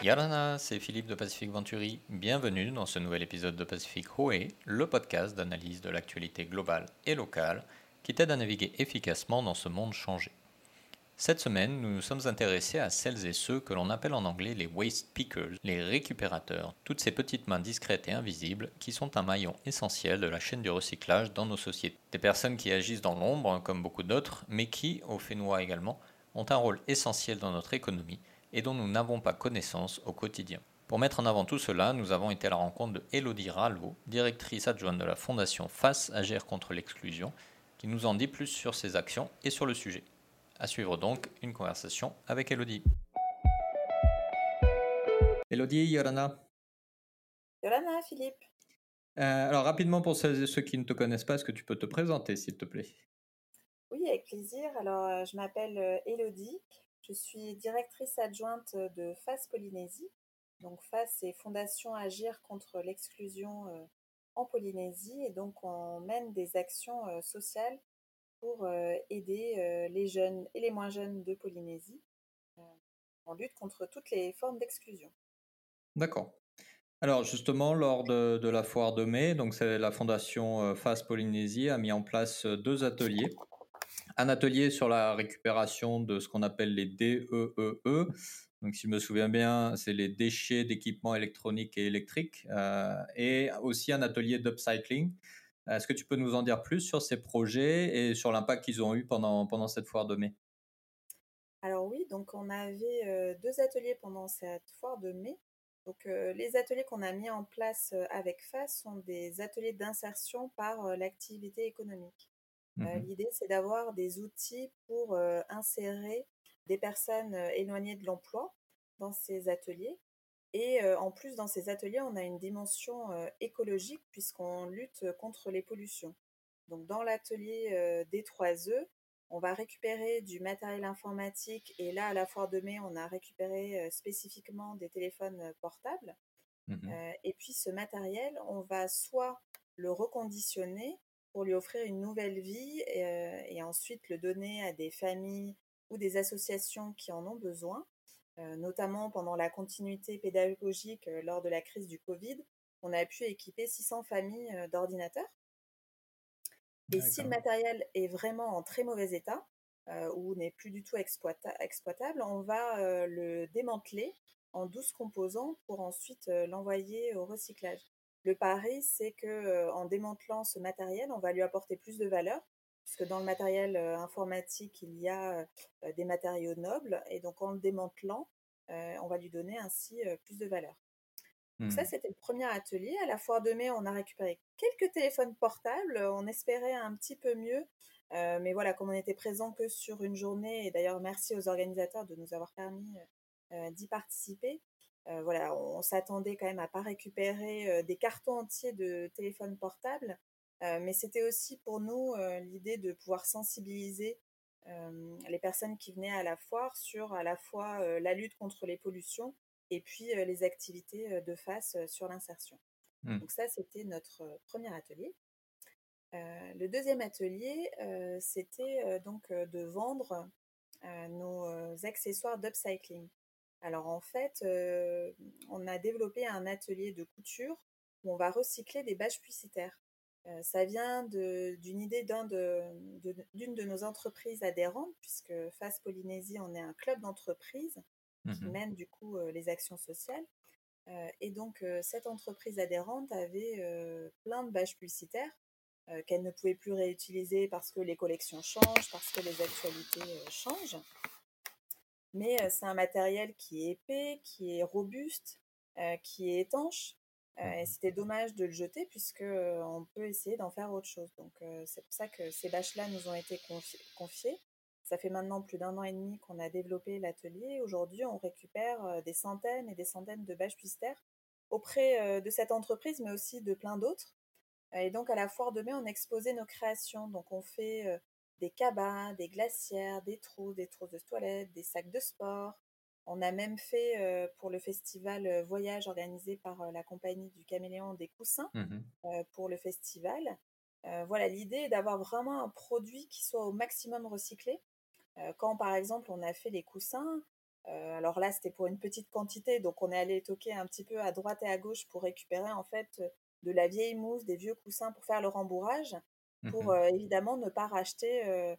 Yarana, c'est Philippe de Pacific Venturi. Bienvenue dans ce nouvel épisode de Pacific Hoé, le podcast d'analyse de l'actualité globale et locale qui t'aide à naviguer efficacement dans ce monde changé. Cette semaine, nous nous sommes intéressés à celles et ceux que l'on appelle en anglais les waste pickers, les récupérateurs, toutes ces petites mains discrètes et invisibles qui sont un maillon essentiel de la chaîne du recyclage dans nos sociétés. Des personnes qui agissent dans l'ombre, comme beaucoup d'autres, mais qui, au Fénois également, ont un rôle essentiel dans notre économie et dont nous n'avons pas connaissance au quotidien. Pour mettre en avant tout cela, nous avons été à la rencontre de Elodie Ralvo, directrice adjointe de la fondation Face Agir contre l'exclusion, qui nous en dit plus sur ses actions et sur le sujet. À suivre donc une conversation avec Elodie. Elodie, Yorana. Yorana, Philippe. Euh, alors rapidement pour ceux, ceux qui ne te connaissent pas, est-ce que tu peux te présenter s'il te plaît? Oui, avec plaisir. Alors euh, je m'appelle euh, Elodie. Je suis directrice adjointe de FAS Polynésie. Donc FAS, c'est Fondation Agir contre l'exclusion en Polynésie. Et donc on mène des actions sociales pour euh, aider euh, les jeunes et les moins jeunes de Polynésie euh, en lutte contre toutes les formes d'exclusion. D'accord. Alors justement, lors de, la foire de mai, donc c'est la fondation FAS Polynésie a mis en place deux ateliers. Un atelier sur la récupération de ce qu'on appelle les DEEE. E. Donc si je me souviens bien, c'est les déchets d'équipements électroniques et électriques. et aussi un atelier d'upcycling. Est-ce que tu peux nous en dire plus sur ces projets et sur l'impact qu'ils ont eu pendant, pendant cette foire de mai? Alors oui, donc on avait euh, deux ateliers pendant cette foire de mai. Donc euh, les ateliers qu'on a mis en place euh, avec FAS sont des ateliers d'insertion par l'activité économique. Mmh l'idée, c'est d'avoir des outils pour insérer des personnes éloignées de l'emploi dans ces ateliers et en plus, dans ces ateliers, on a une dimension écologique puisqu'on lutte contre les pollutions. Donc dans l'atelier D3E, on va récupérer du matériel informatique et là, à la foire de mai, on a récupéré spécifiquement des téléphones portables. Mmh et puis ce matériel, on va soit le reconditionner pour lui offrir une nouvelle vie et ensuite le donner à des familles ou des associations qui en ont besoin, euh, notamment pendant la continuité pédagogique euh, lors de la crise du Covid, on a pu équiper 600 familles euh, d'ordinateurs. Et si le matériel est vraiment en très mauvais état, ou n'est plus du tout exploitable, on va le démanteler en 12 composants pour ensuite l'envoyer au recyclage. Le pari, c'est que en démantelant ce matériel, on va lui apporter plus de valeur, puisque dans le matériel informatique, il y a des matériaux nobles, et donc en le démantelant, on va lui donner ainsi plus de valeur. Donc ça, mmh. c'était le premier atelier. À la foire de mai, on a récupéré quelques téléphones portables. On espérait un petit peu mieux. mais voilà, comme on n'était présent que sur une journée, et d'ailleurs merci aux organisateurs de nous avoir permis d'y participer. Voilà, on, s'attendait quand même à pas récupérer des cartons entiers de téléphones portables. Euh, mais c'était aussi pour nous euh, l'idée de pouvoir sensibiliser euh, les personnes qui venaient à la foire sur à la fois la lutte contre les pollutions et puis les activités de face sur l'insertion. Mmh. Donc ça, c'était notre premier atelier. le deuxième atelier, c'était donc de vendre nos accessoires d'upcycling. Alors en fait, on a développé un atelier de couture où on va recycler des bâches publicitaires. Euh, ça vient d'une idée d'une de, de, nos entreprises adhérentes, puisque FAS Polynésie, on est un club d'entreprises qui mmh mène du coup euh, les actions sociales. Euh, et donc, cette entreprise adhérente avait plein de bâches publicitaires qu'elle ne pouvait plus réutiliser parce que les collections changent, parce que les actualités changent. Mais c'est un matériel qui est épais, qui est robuste, qui est étanche euh, et c'était dommage de le jeter puisque euh, on peut essayer d'en faire autre chose. Donc euh, c'est pour ça que ces bâches-là nous ont été confiées. Ça fait maintenant plus d'un an et demi qu'on a développé l'atelier. Aujourd'hui, on récupère des centaines et des centaines de bâches puistères auprès de cette entreprise, mais aussi de plein d'autres. Et donc à la foire de mai, on exposait nos créations. Donc on fait des cabas, des glacières, des trous, des trousses de toilette, des sacs de sport, on a même fait euh, pour le festival euh, Voyage organisé par euh, la compagnie du Caméléon des coussins mmh pour le festival. voilà, l'idée est d'avoir vraiment un produit qui soit au maximum recyclé. quand par exemple on a fait les coussins, alors là, c'était pour une petite quantité, donc on est allé toquer un petit peu à droite et à gauche pour récupérer en fait de la vieille mousse, des vieux coussins pour faire le rembourrage, pour Mmh évidemment ne pas racheter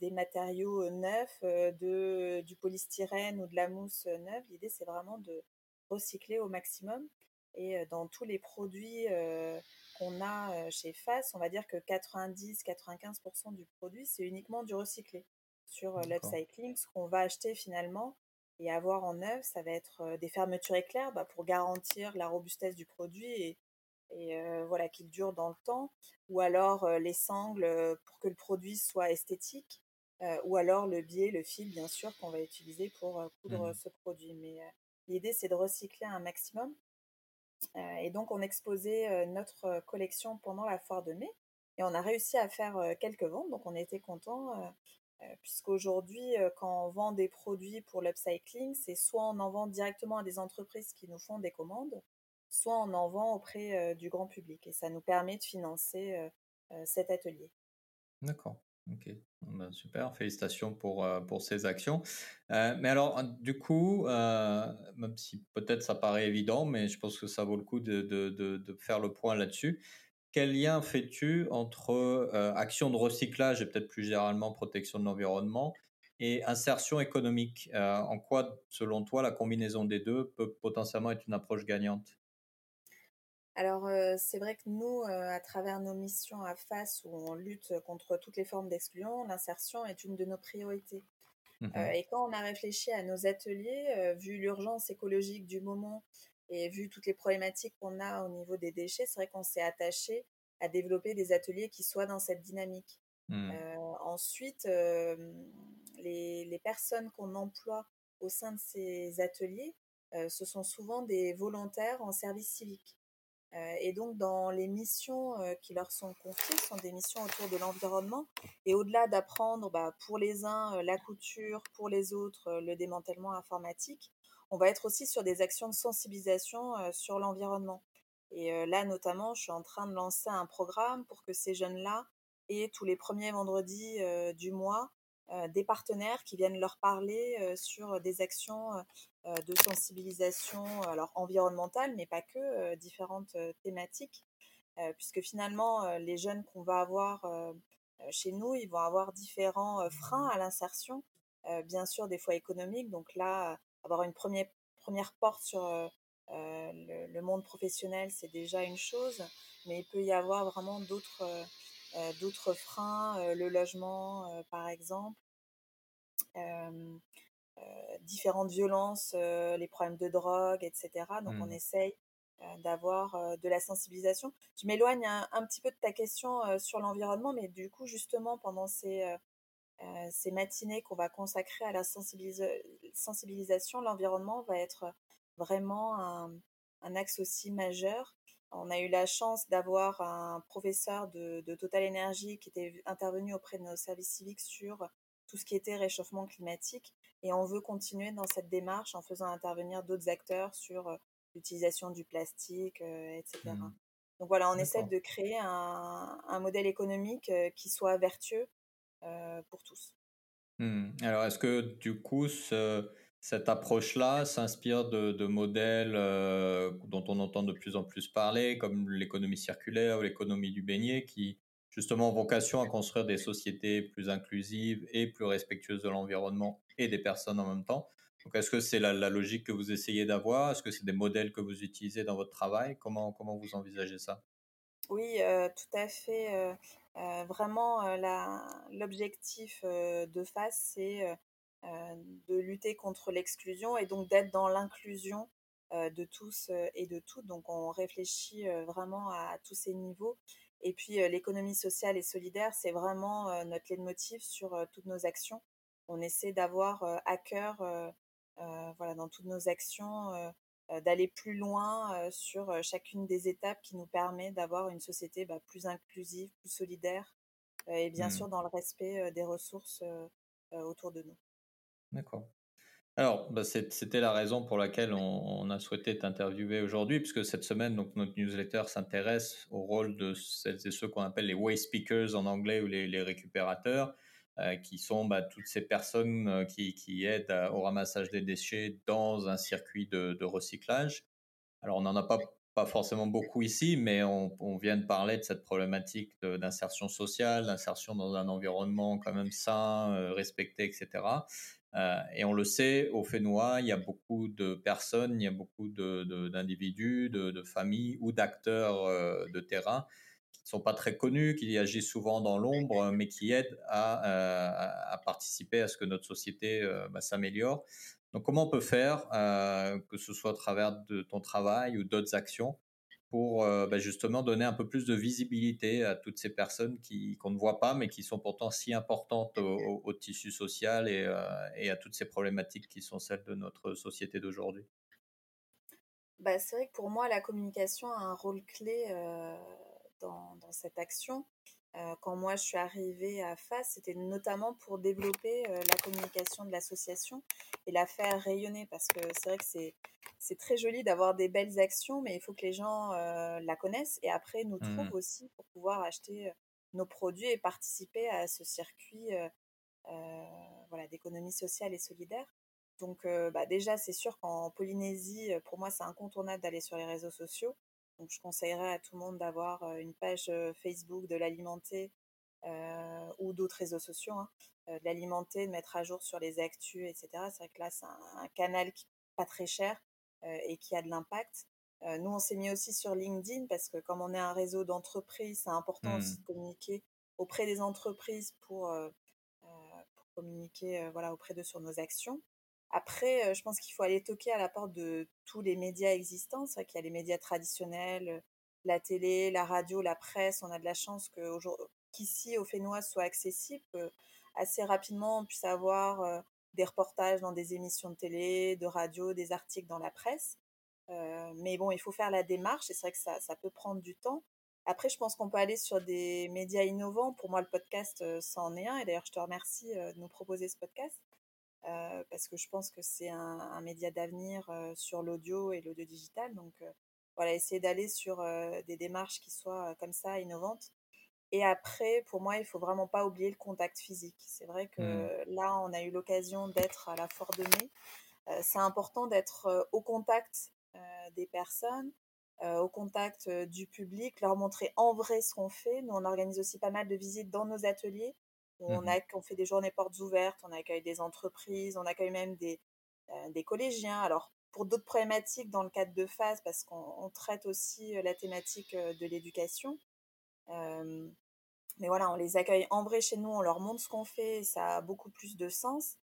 des matériaux neufs, de, du polystyrène ou de la mousse neuve. L'idée, c'est vraiment de recycler au maximum. Et dans tous les produits qu'on a chez FAS, on va dire que 90-95% du produit, c'est uniquement du recyclé. Sur l'upcycling, ce qu'on va acheter finalement et avoir en neuf, ça va être des fermetures éclairs bah, pour garantir la robustesse du produit et, et voilà qu'il dure dans le temps, ou alors les sangles pour que le produit soit esthétique, ou alors le biais, le fil bien sûr qu'on va utiliser pour coudre mmh ce produit. Mais l'idée c'est de recycler un maximum. et donc on exposait notre collection pendant la foire de mai et on a réussi à faire quelques ventes, donc on était content. Puisqu'aujourd'hui, quand on vend des produits pour l'upcycling, c'est soit on en vend directement à des entreprises qui nous font des commandes, soit on en vend auprès du grand public. Et ça nous permet de financer cet atelier. D'accord. Ok, ben, super, félicitations pour, pour ces actions. mais alors, du coup, même si peut-être ça paraît évident, mais je pense que ça vaut le coup de, de, faire le point là-dessus. Quel lien fais-tu entre action de recyclage et peut-être plus généralement protection de l'environnement et insertion économique? En quoi, selon toi, la combinaison des deux peut potentiellement être une approche gagnante? Alors, c'est vrai que nous, à travers nos missions à FAS, où on lutte contre toutes les formes d'exclusion, l'insertion est une de nos priorités. Mmh et quand on a réfléchi à nos ateliers, vu l'urgence écologique du moment et vu toutes les problématiques qu'on a au niveau des déchets, c'est vrai qu'on s'est attaché à développer des ateliers qui soient dans cette dynamique. Mmh. ensuite, les, les, personnes qu'on emploie au sein de ces ateliers, ce sont souvent des volontaires en service civique. Euh, et donc, dans les missions euh, qui leur sont confiées, sont des missions autour de l'environnement. Et au-delà d'apprendre bah, pour les uns euh, la couture, pour les autres le démantèlement informatique, on va être aussi sur des actions de sensibilisation sur l'environnement. Et là, notamment, je suis en train de lancer un programme pour que ces jeunes-là aient tous les premiers vendredis du mois des partenaires qui viennent leur parler sur des actions euh, de sensibilisation, alors environnementale, mais pas que, euh, différentes euh, thématiques, puisque finalement, les jeunes qu'on va avoir chez nous, ils vont avoir différents freins à l'insertion, bien sûr des fois économiques, donc là, avoir une première, première porte sur le, monde professionnel, c'est déjà une chose, mais il peut y avoir vraiment d'autres d'autres freins, le logement par exemple. Euh, différentes violences, euh, les problèmes de drogue, etc. Donc on mmh. essaye euh, d'avoir de la sensibilisation. Je m'éloigne un, petit peu de ta question sur l'environnement, mais du coup justement pendant ces, ces matinées qu'on va consacrer à la sensibilisation, l'environnement va être vraiment un, un, axe aussi majeur. On a eu la chance d'avoir un professeur de, de Total Energy qui était intervenu auprès de nos services civiques sur tout ce qui était réchauffement climatique. Et on veut continuer dans cette démarche en faisant intervenir d'autres acteurs sur euh, l'utilisation du plastique, euh, etc. Mmh. Donc voilà, on essaie de créer un, un modèle économique euh, qui soit vertueux pour tous. Mmh. Alors, est-ce que du coup, cette approche-là s'inspire de, modèles dont on entend de plus en plus parler, comme l'économie circulaire ou l'économie du beignet, qui justement vocation à construire des sociétés plus inclusives et plus respectueuses de l'environnement et des personnes en même temps. Donc, est-ce que c'est la, logique que vous essayez d'avoir? Est-ce que c'est des modèles que vous utilisez dans votre travail? Comment, comment vous envisagez ça? Oui, euh, tout à fait. Euh, euh, vraiment, l'objectif de FACE, c'est de lutter contre l'exclusion et donc d'être dans l'inclusion de tous et de toutes. Donc, on réfléchit vraiment à tous ces niveaux. Et puis l'économie sociale et solidaire, c'est vraiment notre leitmotiv sur toutes nos actions. On essaie d'avoir à cœur, voilà, dans toutes nos actions, d'aller plus loin sur chacune des étapes qui nous permet d'avoir une société bah, plus inclusive, plus solidaire, et bien mmh. sûr dans le respect des ressources autour de nous. D'accord. Alors, bah, c'était la raison pour laquelle on, a souhaité t'interviewer aujourd'hui, puisque cette semaine, donc, notre newsletter s'intéresse au rôle de celles et ceux qu'on appelle les waste speakers en anglais ou les, récupérateurs. qui sont bah, toutes ces personnes qui, aident au ramassage des déchets dans un circuit de, recyclage. Alors, on n'en a pas pas forcément beaucoup ici, mais on, vient de parler de cette problématique d'insertion sociale, d'insertion dans un environnement quand même sain, euh, respecté, etc. Euh, et on le sait, au Fénois, il y a beaucoup de personnes, il y a beaucoup d'individus, de, familles ou d'acteurs euh, de terrain qui ne sont pas très connus, qui agissent souvent dans l'ombre, mais qui aident à, à, participer à ce que notre société bah, s'améliore. Donc, comment on peut faire, euh, que ce soit à travers ton travail ou d'autres actions, pour euh, bah, justement donner un peu plus de visibilité à toutes ces personnes qui, qu'on ne voit pas, mais qui sont pourtant si importantes au, tissu social et, euh, et, à toutes ces problématiques qui sont celles de notre société d'aujourd'hui bah, C'est vrai que pour moi, la communication a un rôle clé dans, dans, cette action. Euh, quand moi je suis arrivée à FAS, c'était notamment pour développer euh, la communication de l'association et la faire rayonner parce que c'est vrai que c'est, c'est très joli d'avoir des belles actions, mais il faut que les gens euh, la connaissent et après nous mmh trouvent aussi pour pouvoir acheter nos produits et participer à ce circuit voilà, d'économie sociale et solidaire. Donc bah déjà, c'est sûr qu'en Polynésie, pour moi, c'est incontournable d'aller sur les réseaux sociaux. Donc, je conseillerais à tout le monde d'avoir une page Facebook, de l'alimenter ou d'autres réseaux sociaux, hein, de l'alimenter, de mettre à jour sur les actus, etc. C'est vrai que là, c'est un, canal qui pas très cher et qui a de l'impact. nous, on s'est mis aussi sur LinkedIn parce que comme on est un réseau d'entreprises, c'est important aussi mmh. de communiquer auprès des entreprises pour, pour communiquer voilà, auprès d'eux sur nos actions. Après, euh, je pense qu'il faut aller toquer à la porte de tous les médias existants. C'est vrai qu'il y a les médias traditionnels, euh, la télé, la radio, la presse. On a de la chance qu'ici, au Fénois, soit accessible. assez rapidement, on puisse avoir des reportages dans des émissions de télé, de radio, des articles dans la presse. Euh, mais bon, il faut faire la démarche et c'est vrai que ça, ça peut prendre du temps. Après, je pense qu'on peut aller sur des médias innovants. Pour moi, le podcast, ça en est un. Et d'ailleurs, je te remercie de nous proposer ce podcast. Euh, parce que je pense que c'est un, média d'avenir euh, sur l'audio et l'audio digital. Donc euh, voilà, essayer d'aller sur des démarches qui soient comme ça, innovantes. Et après, pour moi, il faut vraiment pas oublier le contact physique. C'est vrai que mmh. là, on a eu l'occasion d'être à la Fort de Mai. c'est important d'être au contact des personnes, au contact du public, leur montrer en vrai ce qu'on fait. Nous, on organise aussi pas mal de visites dans nos ateliers on, mmh a, on fait des journées portes ouvertes, on accueille des entreprises, on accueille même des, euh, des collégiens. Alors, pour d'autres problématiques dans le cadre de phase, parce qu'on traite aussi euh, la thématique euh, de l'éducation. mais voilà, on les accueille en vrai chez nous, on leur montre ce qu'on fait, et ça a beaucoup plus de sens.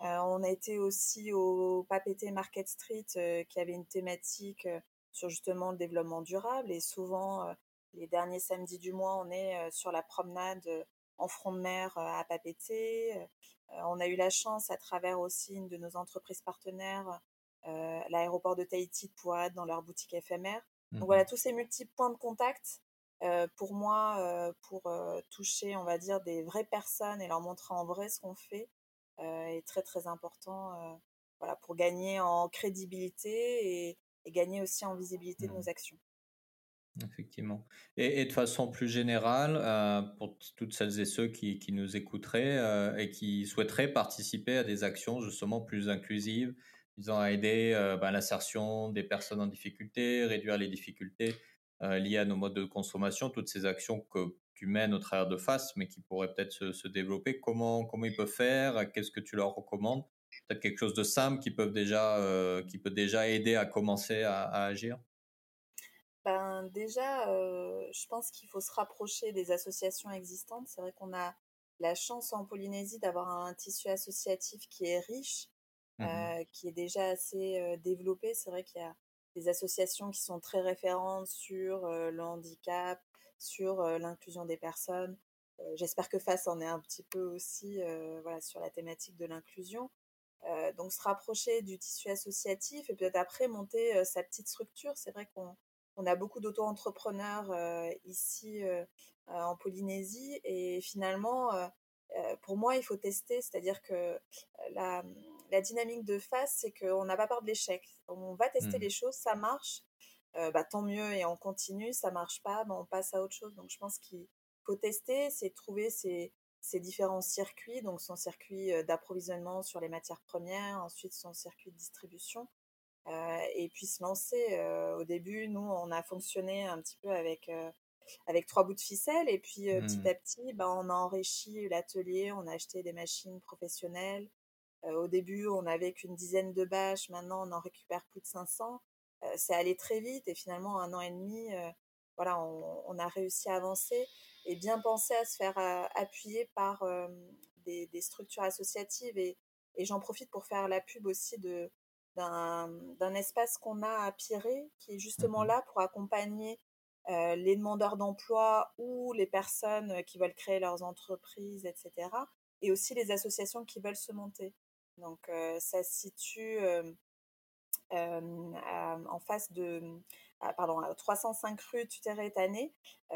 on a été aussi au Papeté Market Street, qui avait une thématique sur justement le développement durable. Et souvent, les derniers samedis du mois, on est sur la promenade en front de mer euh, à Papeete. Euh, on a eu la chance, à travers aussi une de nos entreprises partenaires, euh, l'aéroport de Tahiti, de pouvoir être dans leur boutique éphémère. Donc voilà, mmh tous ces multiples points de contact, pour moi, pour toucher, on va dire, des vraies personnes et leur montrer en vrai ce qu'on fait, est très très important voilà, pour gagner en crédibilité et, gagner aussi en visibilité de mmh. nos actions. Effectivement. Et, de façon plus générale, euh, pour toutes celles et ceux qui, nous écouteraient euh, et qui souhaiteraient participer à des actions justement plus inclusives, visant à aider euh, ben, l'insertion des personnes en difficulté, réduire les difficultés liées à nos modes de consommation, toutes ces actions que tu mènes au travers de FACE, mais qui pourraient peut-être se, développer, comment, comment ils peuvent faire Qu'est-ce que tu leur recommandes? Peut-être quelque chose de simple qui, peut déjà aider à commencer à agir? Ben, déjà, je pense qu'il faut se rapprocher des associations existantes. C'est vrai qu'on a la chance en Polynésie d'avoir un tissu associatif qui est riche, mmh qui est déjà assez développé. C'est vrai qu'il y a des associations qui sont très référentes sur le handicap, sur l'inclusion des personnes. J'espère que FACE en est un petit peu aussi voilà, sur la thématique de l'inclusion. donc se rapprocher du tissu associatif et peut-être après monter sa petite structure. C'est vrai qu'on on a beaucoup d'auto-entrepreneurs euh, ici euh, euh, en Polynésie et finalement, pour moi, il faut tester, c'est-à-dire que la, dynamique de face, c'est qu'on n'a pas peur de l'échec. On va tester mmh. les choses, ça marche, bah, tant mieux et on continue, ça marche pas, bah, on passe à autre chose. Donc je pense qu'il faut tester, c'est trouver ses, ses différents circuits, donc son circuit d'approvisionnement sur les matières premières, ensuite son circuit de distribution, et puis se lancer. au début, nous, on a fonctionné un petit peu avec avec trois bouts de ficelle. Et puis petit mmh. à petit, bah, on a enrichi l'atelier, on a acheté des machines professionnelles. au début, on n'avait qu'une dizaine de bâches, maintenant on en récupère plus de 500. c'est allé très vite et finalement, un an et demi, voilà, on, a réussi à avancer et bien penser à se faire appuyer par des, structures associatives. Et, et j'en profite pour faire la pub aussi de, d'un espace qu'on a à Piré, qui est justement mmh là pour accompagner les demandeurs d'emploi ou les personnes qui veulent créer leurs entreprises, etc. Et aussi les associations qui veulent se monter. Donc ça se situe en face de, pardon, 305 rue Tuteré-Tanné.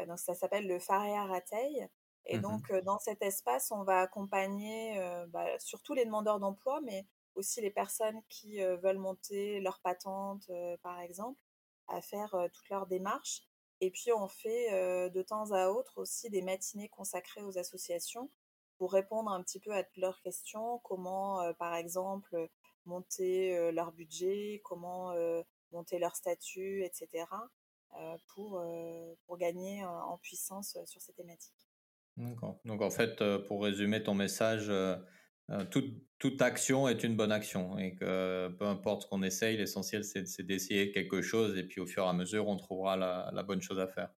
donc ça s'appelle le Faréa Rateil. Et mmh donc dans cet espace, on va accompagner bah, surtout les demandeurs d'emploi, mais aussi les personnes qui veulent monter leur patente, par exemple, à faire toutes leurs démarches. Et puis on fait de temps à autre aussi des matinées consacrées aux associations pour répondre un petit peu à leurs questions, comment par exemple monter leur budget, comment monter leur statut, etc. pour, pour gagner en puissance sur ces thématiques. D'accord. Donc en fait, pour résumer ton message, toute, toute, action est une bonne action et que peu importe ce qu'on essaye, l'essentiel c'est d'essayer quelque chose et puis au fur et à mesure on trouvera la, la bonne chose à faire.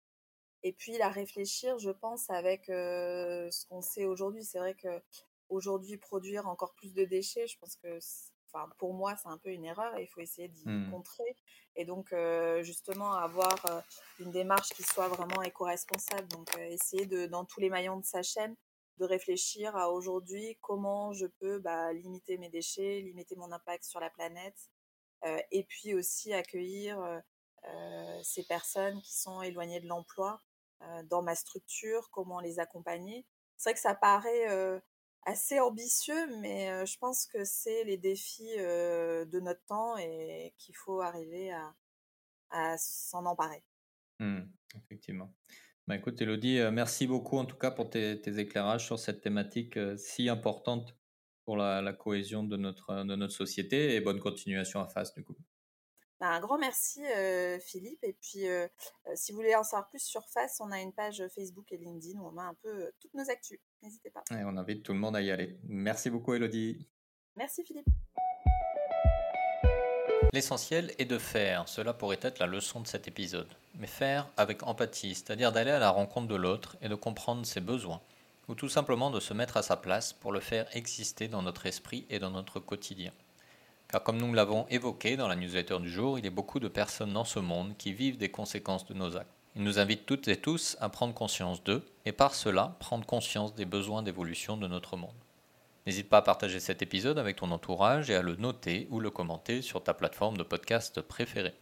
Et puis la réfléchir, je pense, avec ce qu'on sait aujourd'hui. C'est vrai que aujourd'hui produire encore plus de déchets, je pense que enfin pour moi c'est un peu une erreur et il faut essayer d'y mmh. contrer et donc justement avoir une démarche qui soit vraiment éco-responsable donc essayer de dans tous les maillons de sa chaîne de réfléchir à aujourd'hui comment je peux bah, limiter mes déchets, limiter mon impact sur la planète, euh, et puis aussi accueillir euh, euh, ces personnes qui sont éloignées de l'emploi dans ma structure, comment les accompagner. C'est vrai que ça paraît assez ambitieux, mais je pense que c'est les défis de notre temps et qu'il faut arriver à, s'en emparer. Mmh, effectivement. Bah, écoute, Elodie, euh, merci beaucoup en tout cas pour tes, éclairages sur cette thématique euh, si importante pour la, cohésion de notre, de notre société et bonne continuation à face du coup. Bah, un grand merci euh, Philippe et puis si vous voulez en savoir plus sur Face, on a une page Facebook et LinkedIn où on met un peu toutes nos actus. N'hésitez pas. Et on invite tout le monde à y aller. Merci beaucoup Elodie. Merci Philippe. L'essentiel est de faire, cela pourrait être la leçon de cet épisode, mais faire avec empathie, c'est-à-dire d'aller à la rencontre de l'autre et de comprendre ses besoins, ou tout simplement de se mettre à sa place pour le faire exister dans notre esprit et dans notre quotidien. Car comme nous l'avons évoqué dans la newsletter du jour, il y a beaucoup de personnes dans ce monde qui vivent des conséquences de nos actes. Il nous invite toutes et tous à prendre conscience d'eux, et par cela prendre conscience des besoins d'évolution de notre monde. N'hésite pas à partager cet épisode avec ton entourage et à le noter ou le commenter sur ta plateforme de podcast préférée.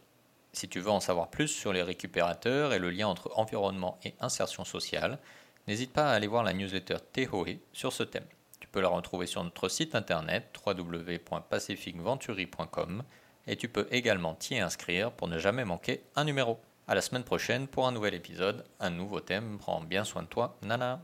Si tu veux en savoir plus sur les récupérateurs et le lien entre environnement et insertion sociale, n'hésite pas à aller voir la newsletter Tehoe sur ce thème. Tu peux la retrouver sur notre site internet www.pacificventuri.com et tu peux également t'y inscrire pour ne jamais manquer un numéro. À la semaine prochaine pour un nouvel épisode. Un nouveau thème. Prends bien soin de toi. Nana.